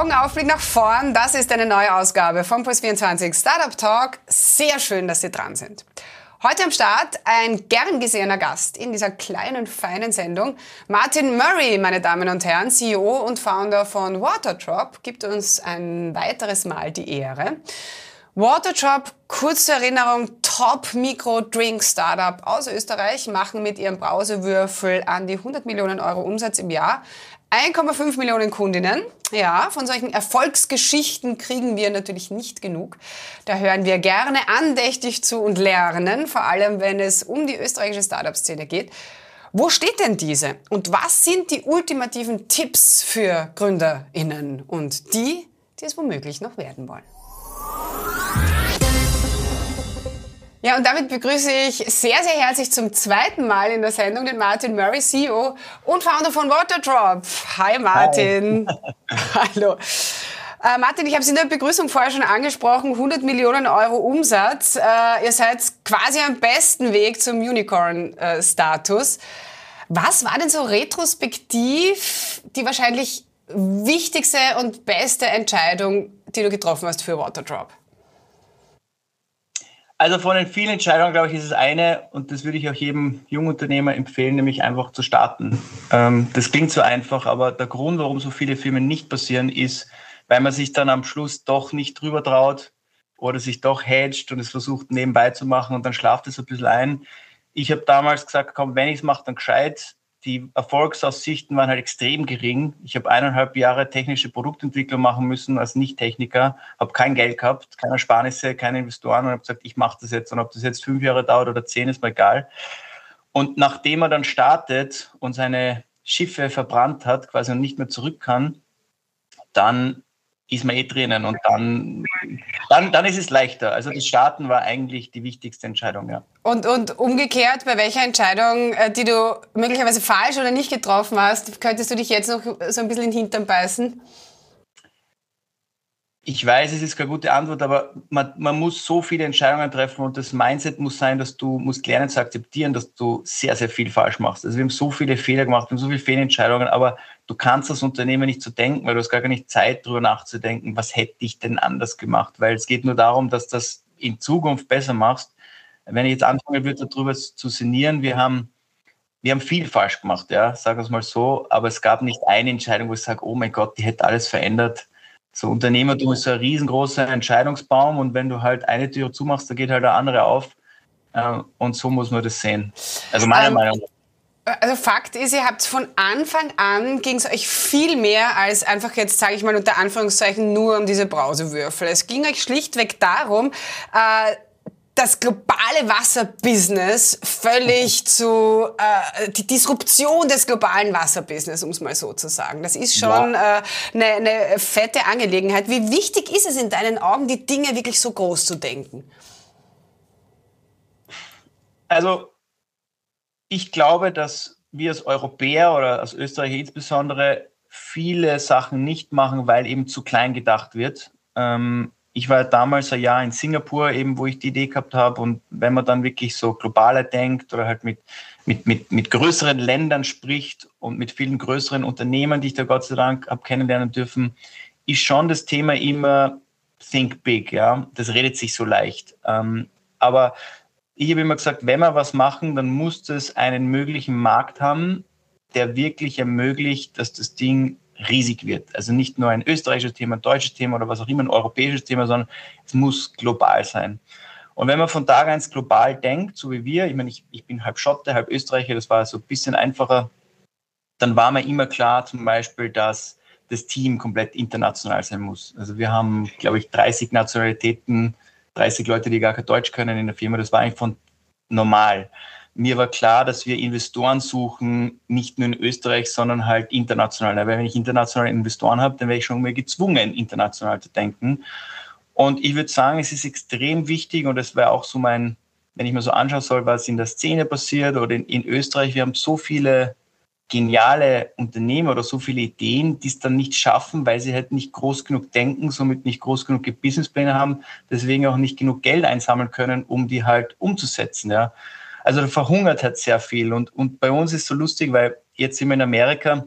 Augen auf, Blick nach vorn. Das ist eine neue Ausgabe vom Puls24 Startup Talk. Sehr schön, dass Sie dran sind. Heute am Start ein gern gesehener Gast in dieser kleinen, feinen Sendung. Martin Murray, meine Damen und Herren, CEO und Founder von Waterdrop, gibt uns ein weiteres Mal die Ehre. Waterdrop, kurze Erinnerung, Top-Mikro-Drink-Startup aus Österreich, machen mit ihrem Brausewürfel an die 100 Millionen Euro Umsatz im Jahr. 1,5 Millionen Kundinnen. Ja, von solchen Erfolgsgeschichten kriegen wir natürlich nicht genug. Da hören wir gerne andächtig zu und lernen, vor allem wenn es um die österreichische Startup-Szene geht. Wo steht denn diese? Und was sind die ultimativen Tipps für GründerInnen und die, die es womöglich noch werden wollen? Ja, und damit begrüße ich sehr, sehr herzlich zum zweiten Mal in der Sendung den Martin Murray, CEO und Founder von Waterdrop. Hi Martin. Hi. Hallo. Äh, Martin, ich habe es in der Begrüßung vorher schon angesprochen, 100 Millionen Euro Umsatz. Äh, ihr seid quasi am besten Weg zum Unicorn-Status. Was war denn so retrospektiv die wahrscheinlich wichtigste und beste Entscheidung, die du getroffen hast für Waterdrop? Also von den vielen Entscheidungen, glaube ich, ist es eine, und das würde ich auch jedem Jungunternehmer empfehlen, nämlich einfach zu starten. Ähm, das klingt so einfach, aber der Grund, warum so viele Firmen nicht passieren, ist, weil man sich dann am Schluss doch nicht drüber traut oder sich doch hedgt und es versucht nebenbei zu machen und dann schlaft es ein bisschen ein. Ich habe damals gesagt, komm, wenn ich es mache, dann gescheit die Erfolgsaussichten waren halt extrem gering. Ich habe eineinhalb Jahre technische Produktentwicklung machen müssen als Nicht-Techniker, habe kein Geld gehabt, keine Sparnisse, keine Investoren und habe gesagt, ich mache das jetzt. Und ob das jetzt fünf Jahre dauert oder zehn, ist mir egal. Und nachdem er dann startet und seine Schiffe verbrannt hat, quasi und nicht mehr zurück kann, dann ist man eh drinnen und dann, dann, dann ist es leichter. Also das Starten war eigentlich die wichtigste Entscheidung, ja. Und, und umgekehrt, bei welcher Entscheidung, äh, die du möglicherweise falsch oder nicht getroffen hast, könntest du dich jetzt noch so ein bisschen in den Hintern beißen? Ich weiß, es ist keine gute Antwort, aber man, man muss so viele Entscheidungen treffen und das Mindset muss sein, dass du musst lernen zu akzeptieren, dass du sehr, sehr viel falsch machst. Also wir haben so viele Fehler gemacht, wir haben so viele Fehlentscheidungen, aber du kannst das Unternehmen nicht so denken, weil du hast gar nicht Zeit, darüber nachzudenken, was hätte ich denn anders gemacht, weil es geht nur darum, dass das in Zukunft besser machst. Wenn ich jetzt anfangen würde, darüber zu sinnieren, wir haben wir haben viel falsch gemacht, ja, sagen wir es mal so, aber es gab nicht eine Entscheidung, wo ich sage, oh mein Gott, die hätte alles verändert so Unternehmertum ist so ein riesengroßer Entscheidungsbaum und wenn du halt eine Tür zumachst, da geht halt eine andere auf. Äh, und so muss man das sehen. Also meiner um, ähm, Meinung nach. Also Fakt ist, ihr habt von Anfang an ging es euch viel mehr als einfach jetzt, sage ich mal unter Anführungszeichen, nur um diese Brausewürfel. Es ging euch schlichtweg darum, äh, das globale Wasserbusiness völlig zu, äh, die Disruption des globalen Wasserbusiness, um es mal so zu sagen. Das ist schon ja. äh, eine, eine fette Angelegenheit. Wie wichtig ist es in deinen Augen, die Dinge wirklich so groß zu denken? Also, ich glaube, dass wir als Europäer oder als Österreicher insbesondere viele Sachen nicht machen, weil eben zu klein gedacht wird. Ähm, ich war damals ein Jahr in Singapur, eben wo ich die Idee gehabt habe. Und wenn man dann wirklich so globaler denkt oder halt mit, mit, mit, mit größeren Ländern spricht und mit vielen größeren Unternehmen, die ich da Gott sei Dank habe kennenlernen dürfen, ist schon das Thema immer Think Big. Ja, das redet sich so leicht. Ähm, aber ich habe immer gesagt, wenn wir was machen, dann muss es einen möglichen Markt haben, der wirklich ermöglicht, dass das Ding riesig wird. Also nicht nur ein österreichisches Thema, ein deutsches Thema oder was auch immer, ein europäisches Thema, sondern es muss global sein. Und wenn man von Tag eins global denkt, so wie wir, ich meine, ich, ich bin halb Schotte, halb Österreicher, das war so ein bisschen einfacher, dann war mir immer klar zum Beispiel, dass das Team komplett international sein muss. Also wir haben, glaube ich, 30 Nationalitäten, 30 Leute, die gar kein Deutsch können in der Firma. Das war eigentlich von normal mir war klar, dass wir Investoren suchen, nicht nur in Österreich, sondern halt international. Weil wenn ich internationale Investoren habe, dann wäre ich schon mal gezwungen, international zu denken. Und ich würde sagen, es ist extrem wichtig und das wäre auch so mein, wenn ich mir so anschauen soll, was in der Szene passiert oder in, in Österreich, wir haben so viele geniale Unternehmer oder so viele Ideen, die es dann nicht schaffen, weil sie halt nicht groß genug denken, somit nicht groß genug Businesspläne haben, deswegen auch nicht genug Geld einsammeln können, um die halt umzusetzen. Ja. Also da verhungert halt sehr viel. Und, und bei uns ist so lustig, weil jetzt sind wir in Amerika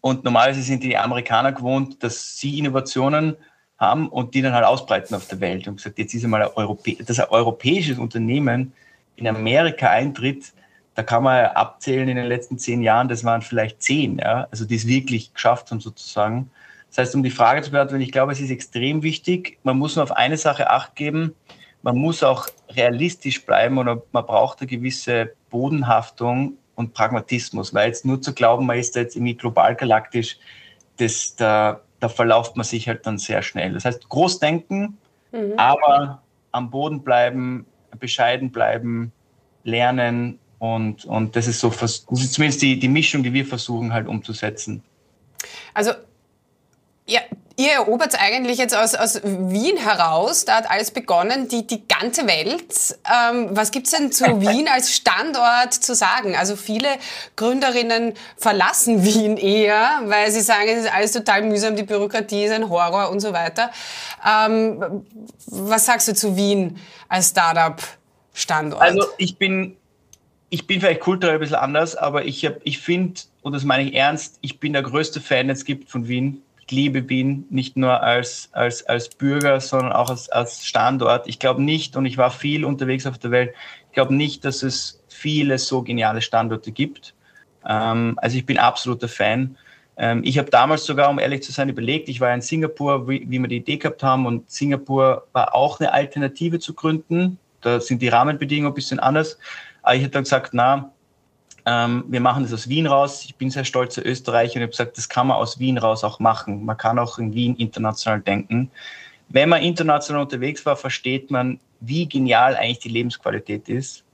Und normalerweise sind die Amerikaner gewohnt, dass sie Innovationen haben und die dann halt ausbreiten auf der Welt. Und gesagt, jetzt ist einmal ein, dass ein europäisches Unternehmen in Amerika eintritt, da kann man abzählen in den letzten zehn Jahren, das waren vielleicht zehn, ja, also die es wirklich geschafft haben sozusagen. Das heißt, um die Frage zu beantworten, ich glaube, es ist extrem wichtig. Man muss nur auf eine Sache Acht geben. Man muss auch realistisch bleiben oder man braucht eine gewisse Bodenhaftung und Pragmatismus, weil jetzt nur zu glauben, man ist da jetzt irgendwie global galaktisch, das, da, da verlauft man sich halt dann sehr schnell. Das heißt, groß denken, mhm. aber am Boden bleiben, bescheiden bleiben, lernen und, und das ist so, das ist zumindest die, die Mischung, die wir versuchen halt umzusetzen. Also ja, ihr erobert eigentlich jetzt aus, aus Wien heraus, da hat alles begonnen, die, die ganze Welt. Ähm, was gibt's denn zu Wien als Standort zu sagen? Also viele Gründerinnen verlassen Wien eher, weil sie sagen, es ist alles total mühsam, die Bürokratie ist ein Horror und so weiter. Ähm, was sagst du zu Wien als Startup-Standort? Also ich bin ich bin vielleicht kulturell ein bisschen anders, aber ich, ich finde, und das meine ich ernst, ich bin der größte Fan, den es gibt von Wien. Liebe Wien, nicht nur als, als, als Bürger, sondern auch als, als Standort. Ich glaube nicht, und ich war viel unterwegs auf der Welt, ich glaube nicht, dass es viele so geniale Standorte gibt. Ähm, also ich bin absoluter Fan. Ähm, ich habe damals sogar, um ehrlich zu sein, überlegt, ich war in Singapur, wie, wie wir die Idee gehabt haben, und Singapur war auch eine Alternative zu gründen. Da sind die Rahmenbedingungen ein bisschen anders. Aber ich habe dann gesagt, na, ähm, wir machen das aus Wien raus. Ich bin sehr stolzer Österreicher und habe gesagt, das kann man aus Wien raus auch machen. Man kann auch in Wien international denken. Wenn man international unterwegs war, versteht man, wie genial eigentlich die Lebensqualität ist.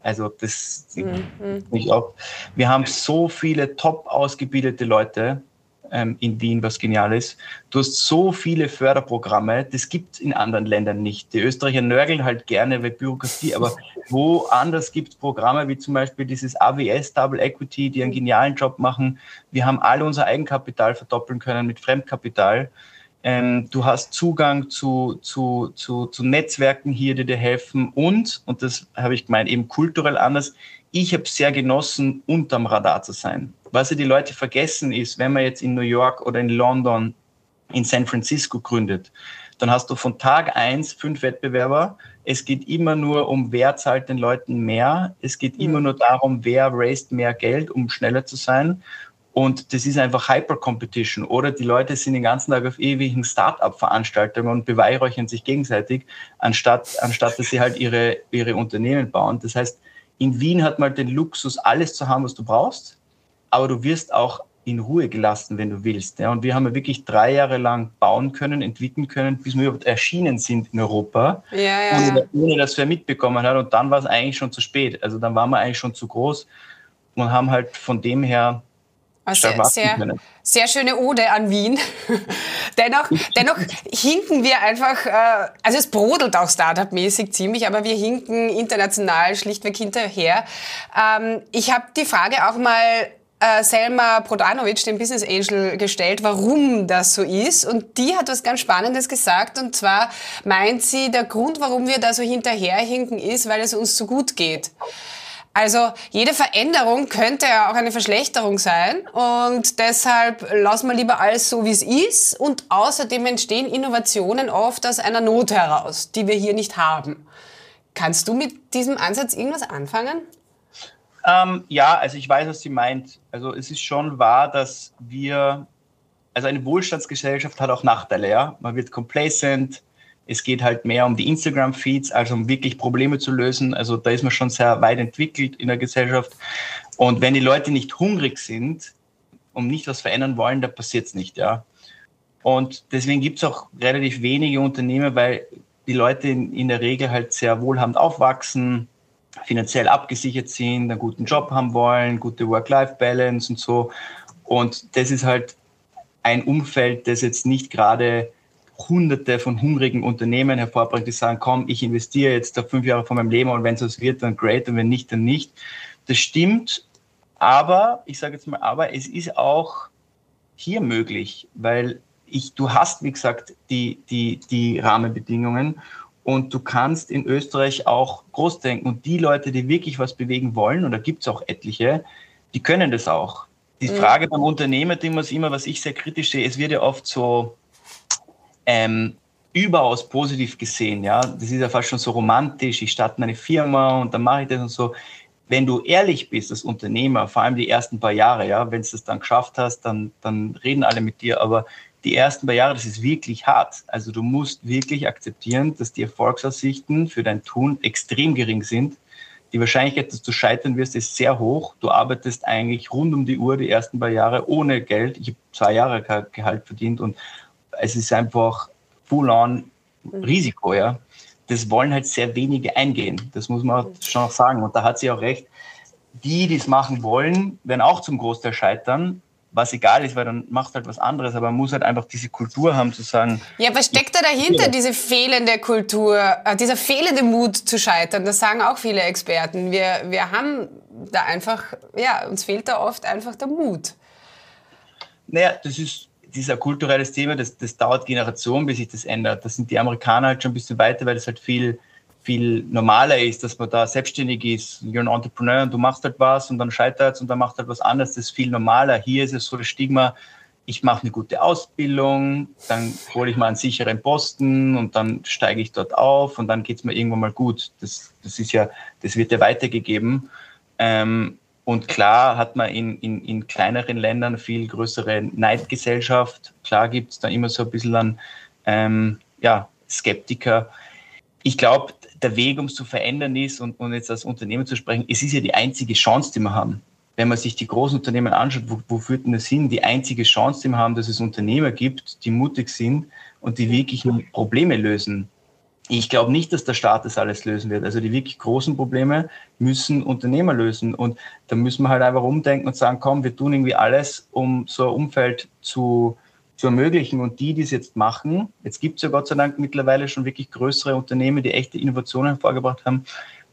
Also das mhm. ich auch. Wir haben so viele top ausgebildete Leute, ähm, in Wien, was genial ist. Du hast so viele Förderprogramme, das gibt es in anderen Ländern nicht. Die Österreicher nörgeln halt gerne weil Bürokratie, aber woanders gibt es Programme wie zum Beispiel dieses AWS Double Equity, die einen genialen Job machen. Wir haben alle unser Eigenkapital verdoppeln können mit Fremdkapital. Ähm, du hast Zugang zu, zu, zu, zu Netzwerken hier, die dir helfen und, und das habe ich gemeint, eben kulturell anders. Ich habe sehr genossen, unterm Radar zu sein. Was ja die Leute vergessen ist, wenn man jetzt in New York oder in London, in San Francisco gründet, dann hast du von Tag eins fünf Wettbewerber. Es geht immer nur um, wer zahlt den Leuten mehr. Es geht mhm. immer nur darum, wer raised mehr Geld, um schneller zu sein. Und das ist einfach Hyper-Competition. Oder die Leute sind den ganzen Tag auf ewigen Start-up-Veranstaltungen und beweihräuchern sich gegenseitig, anstatt, anstatt dass sie halt ihre, ihre Unternehmen bauen. Das heißt, in Wien hat man den Luxus, alles zu haben, was du brauchst aber du wirst auch in Ruhe gelassen, wenn du willst. Ja, und wir haben ja wirklich drei Jahre lang bauen können, entwickeln können, bis wir überhaupt erschienen sind in Europa, ja, ja, ohne, ohne, dass wir mitbekommen haben. Und dann war es eigentlich schon zu spät. Also dann waren wir eigentlich schon zu groß und haben halt von dem her sehr, sehr, sehr, schöne Ode an Wien. dennoch, dennoch hinken wir einfach, äh, also es brodelt auch Startup-mäßig ziemlich, aber wir hinken international schlichtweg hinterher. Ähm, ich habe die Frage auch mal äh, Selma Prodanovic, dem Business Angel, gestellt, warum das so ist. Und die hat was ganz Spannendes gesagt. Und zwar meint sie, der Grund, warum wir da so hinterherhinken, ist, weil es uns so gut geht. Also jede Veränderung könnte ja auch eine Verschlechterung sein und deshalb lassen wir lieber alles so, wie es ist und außerdem entstehen Innovationen oft aus einer Not heraus, die wir hier nicht haben. Kannst du mit diesem Ansatz irgendwas anfangen? Ähm, ja, also ich weiß, was sie meint. Also es ist schon wahr, dass wir, also eine Wohlstandsgesellschaft hat auch Nachteile, ja. Man wird complacent, es geht halt mehr um die Instagram-Feeds, also um wirklich Probleme zu lösen. Also da ist man schon sehr weit entwickelt in der Gesellschaft. Und wenn die Leute nicht hungrig sind und nicht was verändern wollen, da passiert es nicht, ja. Und deswegen gibt es auch relativ wenige Unternehmen, weil die Leute in, in der Regel halt sehr wohlhabend aufwachsen, finanziell abgesichert sind, einen guten Job haben wollen, gute Work-Life-Balance und so. Und das ist halt ein Umfeld, das jetzt nicht gerade hunderte von hungrigen Unternehmen hervorbringt, die sagen, komm, ich investiere jetzt da fünf Jahre von meinem Leben und wenn es was wird, dann great und wenn nicht, dann nicht. Das stimmt, aber, ich sage jetzt mal, aber es ist auch hier möglich, weil ich, du hast, wie gesagt, die, die, die Rahmenbedingungen und du kannst in Österreich auch groß denken. Und die Leute, die wirklich was bewegen wollen, und da gibt es auch etliche, die können das auch. Die mhm. Frage beim Unternehmertum ist immer, was ich sehr kritisch sehe, es wird ja oft so ähm, überaus positiv gesehen. Ja, das ist ja fast schon so romantisch. Ich starte meine Firma und dann mache ich das und so. Wenn du ehrlich bist als Unternehmer, vor allem die ersten paar Jahre, ja, wenn du es dann geschafft hast, dann, dann reden alle mit dir. Aber die ersten paar Jahre, das ist wirklich hart. Also du musst wirklich akzeptieren, dass die Erfolgsaussichten für dein Tun extrem gering sind. Die Wahrscheinlichkeit, dass du scheitern wirst, ist sehr hoch. Du arbeitest eigentlich rund um die Uhr die ersten paar Jahre ohne Geld. Ich habe zwei Jahre Gehalt verdient und es ist einfach full-on mhm. Risiko, ja. Das wollen halt sehr wenige eingehen. Das muss man mhm. schon sagen. Und da hat sie auch recht. Die, die es machen wollen, werden auch zum Großteil scheitern, was egal ist, weil dann macht halt was anderes, aber man muss halt einfach diese Kultur haben zu sagen. Ja, was steckt da dahinter, diese fehlende Kultur, äh, dieser fehlende Mut zu scheitern? Das sagen auch viele Experten. Wir, wir haben da einfach, ja, uns fehlt da oft einfach der Mut. Naja, das ist dieser kulturelles Thema, das, das dauert Generationen, bis sich das ändert. Das sind die Amerikaner halt schon ein bisschen weiter, weil es halt viel, viel normaler ist, dass man da selbstständig ist. You're an Entrepreneur und du machst halt was und dann scheitert es und dann macht halt was anderes. Das ist viel normaler. Hier ist es so das Stigma, ich mache eine gute Ausbildung, dann hole ich mal einen sicheren Posten und dann steige ich dort auf und dann geht es mir irgendwann mal gut. Das, das ist ja, das wird ja weitergegeben. Ähm, und klar hat man in, in, in kleineren Ländern viel größere Neidgesellschaft. Klar gibt es da immer so ein bisschen an ähm, ja, Skeptiker. Ich glaube, der Weg, um es zu verändern ist und, und jetzt als Unternehmen zu sprechen, es ist ja die einzige Chance, die wir haben. Wenn man sich die großen Unternehmen anschaut, wo, wo führt denn das hin? Die einzige Chance, die wir haben, dass es Unternehmer gibt, die mutig sind und die wirklich Probleme lösen. Ich glaube nicht, dass der Staat das alles lösen wird. Also die wirklich großen Probleme müssen Unternehmer lösen. Und da müssen wir halt einfach umdenken und sagen, komm, wir tun irgendwie alles, um so ein Umfeld zu, zu ermöglichen. Und die, die es jetzt machen, jetzt gibt es ja Gott sei Dank mittlerweile schon wirklich größere Unternehmen, die echte Innovationen vorgebracht haben,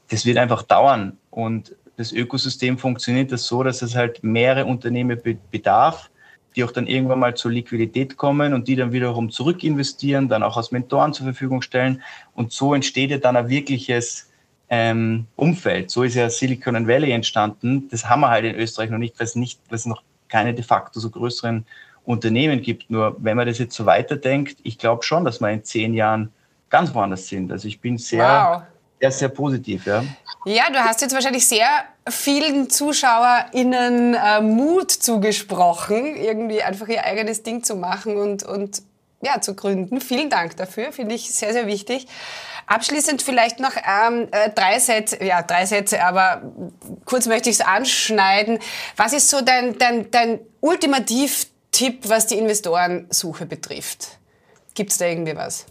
das wird einfach dauern. Und das Ökosystem funktioniert das so, dass es halt mehrere Unternehmen bedarf die auch dann irgendwann mal zur Liquidität kommen und die dann wiederum zurück investieren, dann auch als Mentoren zur Verfügung stellen. Und so entsteht ja dann ein wirkliches ähm, Umfeld. So ist ja Silicon Valley entstanden. Das haben wir halt in Österreich noch nicht, weil es nicht, weil es noch keine de facto so größeren Unternehmen gibt. Nur wenn man das jetzt so weiterdenkt, ich glaube schon, dass wir in zehn Jahren ganz woanders sind. Also ich bin sehr, wow. Sehr, sehr positiv. Ja. ja, du hast jetzt wahrscheinlich sehr vielen ZuschauerInnen äh, Mut zugesprochen, irgendwie einfach ihr eigenes Ding zu machen und, und ja, zu gründen. Vielen Dank dafür, finde ich sehr, sehr wichtig. Abschließend vielleicht noch ähm, äh, drei Sätze, ja, drei Sätze, aber kurz möchte ich es anschneiden. Was ist so dein, dein, dein Ultimativ-Tipp, was die Investorensuche betrifft? Gibt es da irgendwie was?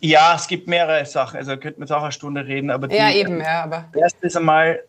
Ja, es gibt mehrere Sachen. Also könnten wir jetzt auch eine Stunde reden. Aber die, ja, eben, ja. Aber erste ist einmal,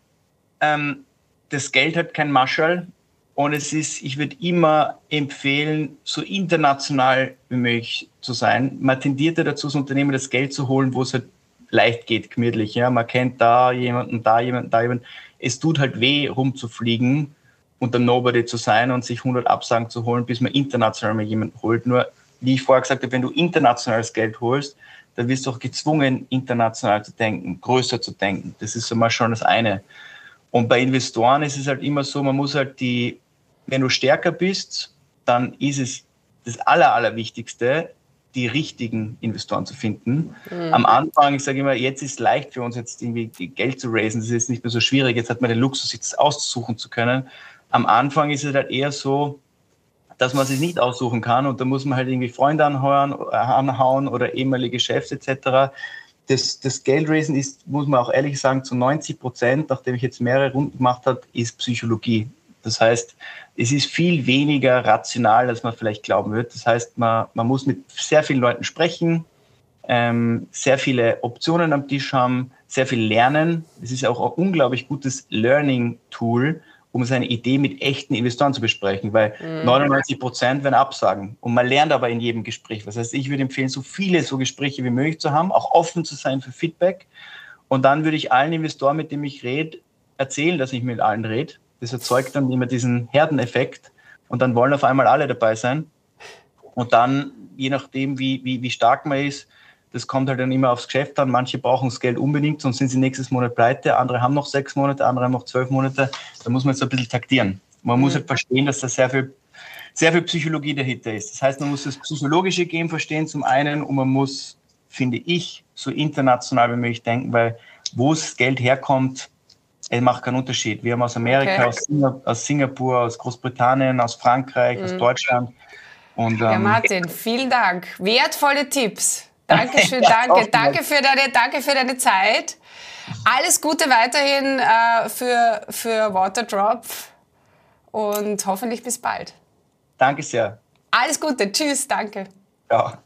ähm, das Geld hat kein Marschall. Und es ist, ich würde immer empfehlen, so international wie möglich zu sein. Man tendiert ja dazu, das Unternehmen das Geld zu holen, wo es halt leicht geht, gemütlich. Ja? Man kennt da jemanden, da jemanden, da jemanden. Es tut halt weh, rumzufliegen und dann Nobody zu sein und sich 100 Absagen zu holen, bis man international mal jemanden holt. Nur, wie ich vorher gesagt habe, wenn du internationales Geld holst, dann wirst du auch gezwungen, international zu denken, größer zu denken. Das ist immer schon das eine. Und bei Investoren ist es halt immer so, man muss halt die, wenn du stärker bist, dann ist es das Aller, Allerwichtigste, die richtigen Investoren zu finden. Mhm. Am Anfang, ich sage immer, jetzt ist es leicht für uns, jetzt irgendwie Geld zu raisen. Das ist nicht mehr so schwierig. Jetzt hat man den Luxus, jetzt auszusuchen zu können. Am Anfang ist es halt eher so, dass man sich nicht aussuchen kann und da muss man halt irgendwie Freunde anheuern, äh, anhauen oder ehemalige Chefs etc. Das, das Geldraisen ist, muss man auch ehrlich sagen, zu 90 Prozent, nachdem ich jetzt mehrere Runden gemacht habe, ist Psychologie. Das heißt, es ist viel weniger rational, als man vielleicht glauben wird. Das heißt, man, man muss mit sehr vielen Leuten sprechen, ähm, sehr viele Optionen am Tisch haben, sehr viel lernen. Es ist auch ein unglaublich gutes Learning-Tool, um seine Idee mit echten Investoren zu besprechen, weil mhm. 99 Prozent werden absagen. Und man lernt aber in jedem Gespräch. Das heißt, ich würde empfehlen, so viele so Gespräche wie möglich zu haben, auch offen zu sein für Feedback. Und dann würde ich allen Investoren, mit denen ich rede, erzählen, dass ich mit allen rede. Das erzeugt dann immer diesen Herdeneffekt. Und dann wollen auf einmal alle dabei sein. Und dann, je nachdem, wie, wie, wie stark man ist, Das kommt halt dann immer aufs Geschäft an. Manche brauchen das Geld unbedingt, sonst sind sie nächstes Monat pleite. Andere haben noch sechs Monate, andere haben noch zwölf Monate. Da muss man jetzt ein bisschen taktieren. Man mhm. muss halt verstehen, dass da sehr viel, sehr viel Psychologie dahinter ist. Das heißt, man muss das psychologische Game verstehen zum einen und man muss, finde ich, so international wie möglich denken, weil wo das Geld herkommt, es macht keinen Unterschied. Wir haben aus Amerika, okay. aus, Singapur, aus, Singapur, aus Großbritannien, aus Frankreich, mhm. aus Deutschland. Und, ähm, ja, Martin, vielen Dank. Wertvolle Tipps. Dankeschön, danke. danke, für deine, danke für deine Zeit. Alles Gute weiterhin äh, für, für Waterdrop und hoffentlich bis bald. Danke sehr. Alles Gute. Tschüss. Danke. Ja.